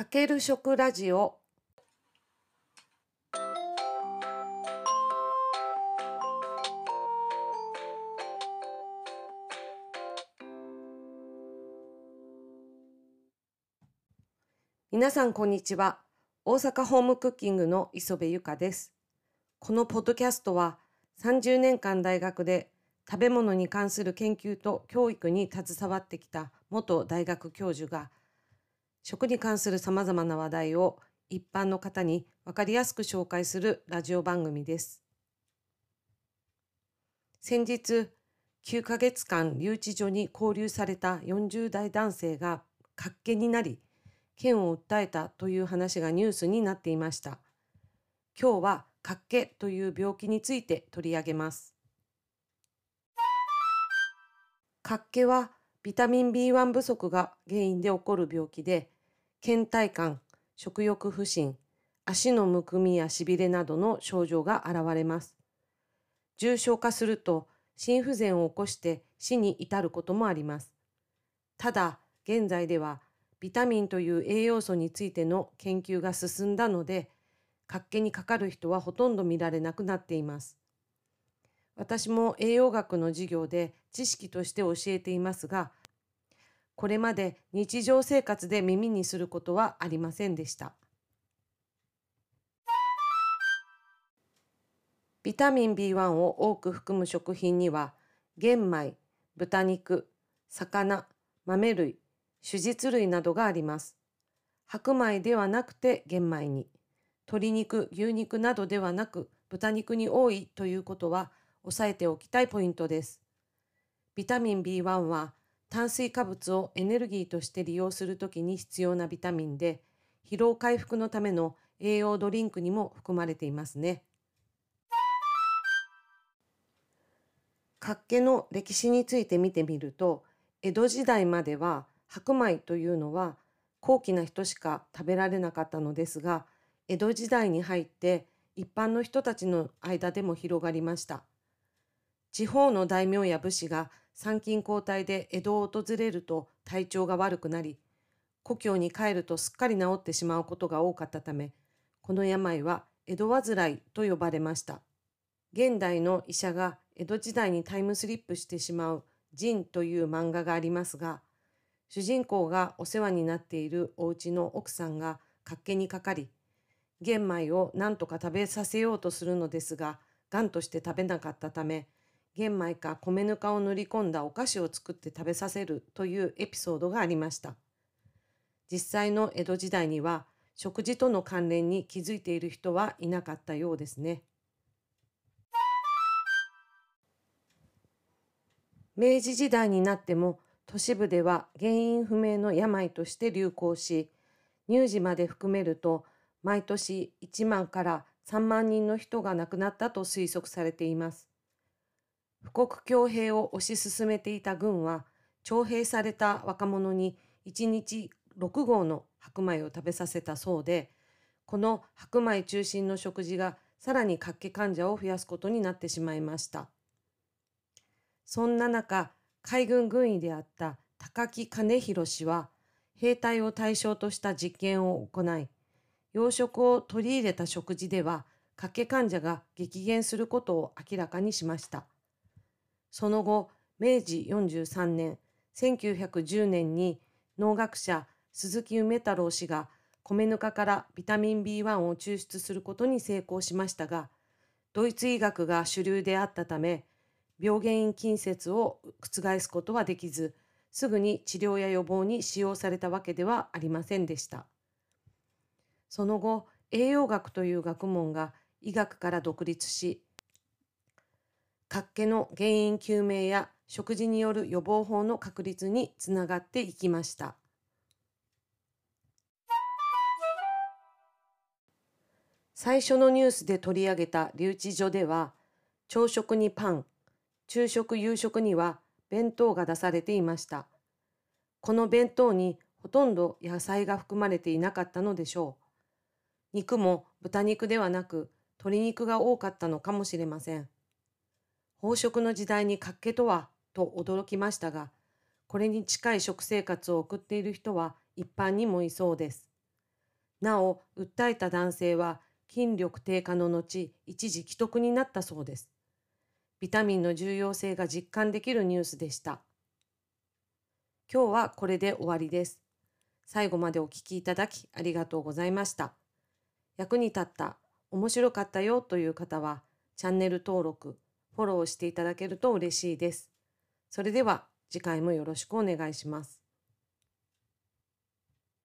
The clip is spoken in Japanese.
かける食ラジオ皆さんこんにちは。大阪ホームクッキングの磯部由香です。このポッドキャストは30年間大学で食べ物に関する研究と教育に携わってきた元大学教授が食に関するさまざまな話題を一般の方に分かりやすく紹介するラジオ番組です。先日、9ヶ月間留置所に拘留された40代男性が活気になり、県を訴えたという話がニュースになっていました。今日は活気という病気について取り上げます。活気はビタミン B1 不足が原因で起こる病気で、倦怠感、食欲不振、足のむくみやしびれなどの症状が現れます。重症化すると心不全を起こして死に至ることもあります。ただ、現在ではビタミンという栄養素についての研究が進んだので、活気にかかる人はほとんど見られなくなっています。私も栄養学の授業で知識として教えていますが、これまで日常生活で耳にすることはありませんでした。ビタミン B1 を多く含む食品には、玄米、豚肉、魚、豆類、種実類などがあります。白米ではなくて玄米に、鶏肉、牛肉などではなく豚肉に多いということは、押さえておきたいポイントです。ビタミン B1 は炭水化物をエネルギーとして利用するときに必要なビタミンで、疲労回復のための栄養ドリンクにも含まれていますね。活気の歴史について見てみると、江戸時代までは白米というのは高貴な人しか食べられなかったのですが、江戸時代に入って一般の人たちの間でも広がりました。地方の大名や武士が参勤交代で江戸を訪れると体調が悪くなり、故郷に帰るとすっかり治ってしまうことが多かったため、この病は江戸患いと呼ばれました。現代の医者が江戸時代にタイムスリップしてしまうジという漫画がありますが、主人公がお世話になっているお家の奥さんが活気にかかり、玄米を何とか食べさせようとするのですが、がんとして食べなかったため、玄米か米ぬかを塗り込んだお菓子を作って食べさせるというエピソードがありました。実際の江戸時代には食事との関連に気づいている人はいなかったようですね。明治時代になっても都市部では原因不明の病として流行し乳児まで含めると毎年1万から3万人の人が亡くなったと推測されています。富国強兵を推し進めていた軍は徴兵された若者に1日6合の白米を食べさせたそうでこの白米中心の食事がさらに活気患者を増やすことになってしまいましたそんな中海軍軍医であった高木兼弘氏は兵隊を対象とした実験を行い養殖を取り入れた食事では活気患者が激減することを明らかにしました。その後、明治43年、1910年に農学者鈴木梅太郎氏が米ぬかからビタミン B1 を抽出することに成功しましたが、ドイツ医学が主流であったため、病原因近接を覆すことはできず、すぐに治療や予防に使用されたわけではありませんでした。その後、栄養学という学問が医学から独立し、活気の原因究明や食事による予防法の確立につながっていきました。最初のニュースで取り上げた留置所では、朝食にパン、昼食夕食には弁当が出されていました。この弁当にほとんど野菜が含まれていなかったのでしょう。肉も豚肉ではなく鶏肉が多かったのかもしれません。飽食の時代に活気とはと驚きましたが、これに近い食生活を送っている人は一般にもいそうです。なお、訴えた男性は筋力低下の後、一時既得になったそうです。ビタミンの重要性が実感できるニュースでした。今日はこれで終わりです。最後までお聞きいただきありがとうございました。役に立った、面白かったよという方は、チャンネル登録、フォローしていただけると嬉しいです。それでは次回もよろしくお願いします。